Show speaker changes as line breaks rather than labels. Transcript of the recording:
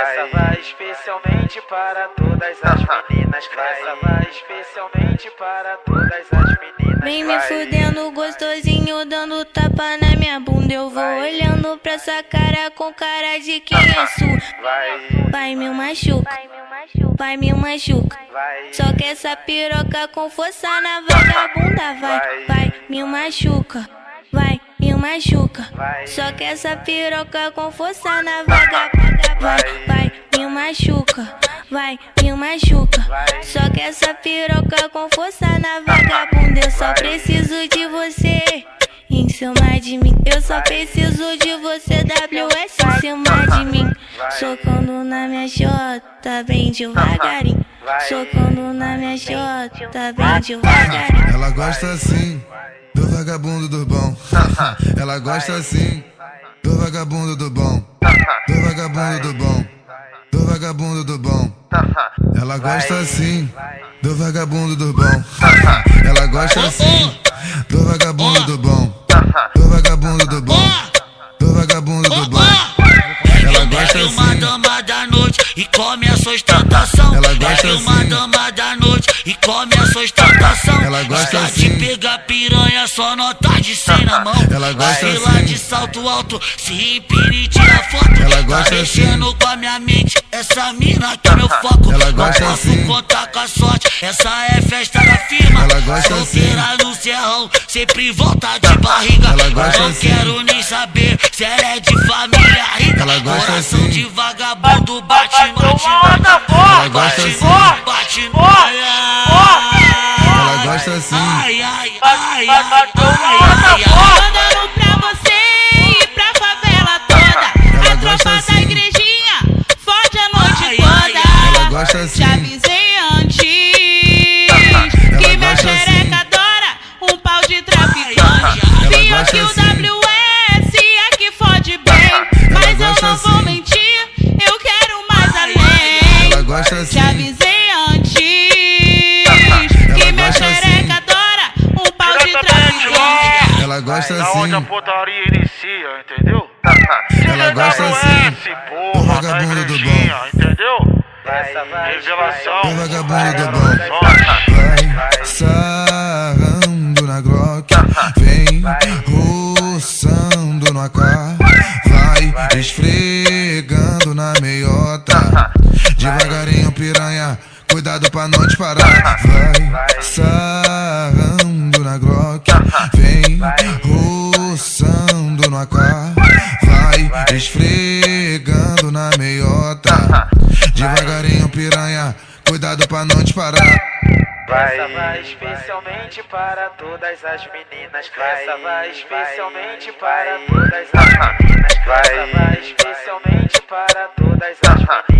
Essa vai especialmente para todas as meninas. Essa vai especialmente para todas as meninas.
Vem me fudendo gostosinho, dando tapa na minha bunda. Eu vou olhando pra essa cara com cara de quem é sua.
Vai,
Vai me machuca, vai me machuca.
vai,
Só que essa piroca com força na vagabunda vai, vai me machuca, vai machuca.
vai.
Só que essa piroca com força na vagabunda vai, vai me machuca, vai me machuca. Só que essa piroca com força na vagabunda eu só preciso de você. Em cima de mim, eu só preciso de você, WS em cima de mim. Socando na minha chota, bem devagarinho. Socando na minha chota, bem devagarinho.
Ela gosta assim do vagabundo do bom. Ela gosta assim do vagabundo do bom. Do vagabundo do bom. Do vagabundo do bom. Ela gosta assim do vagabundo do bom. Ela gosta assim do vagabundo do bom. Do vagabundo do bom. Do vagabundo do bom. Ela gosta
É uma
assim.
dama da noite e come a.
Ela gosta
é uma
assim.
dama da noite e come a sua ostentação.
Ela gosta
Está
assim.
de pegar piranha, só nota de 100 na mão.
Ela gosta
lá
assim.
de salto alto, se empine e tira foto.
Ela gosta
tá mexendo
assim.
com a minha mente, essa mina que é meu foco.
Ela gosta
Não posso
assim.
contar com a sorte, essa é festa da firma.
Ela gosta
Solteira no serrão, sempre volta de barriga.
Ela gosta
Não
assim.
quero nem saber se ela é de família rica.
Ela gosta
Coração
assim.
de vagabundo bate, bate, bate,
Mandando pra você e pra favela toda. A tropa da
assim.
igrejinha fode a noite toda.
Gosta
Da onde a
assim.
putaria inicia, entendeu?
Ela gosta assim.
porra,
Do vagabundo do
igrejinha, entendeu? Revelação.
Do vagabundo do bom. Vai, sarrando na Glock. Vem roçando no AK. Vai esfregando na meiota. Devagarinho, piranha. Cuidado pra não te parar. Vai sarrando na Glock. Vem roçando no AK. Vai esfregando na meiota. Devagarinho, piranha. Cuidado pra não te parar.
Essa vai especialmente para todas as meninas. Essa vai especialmente para todas as meninas. Essa vai especialmente para todas as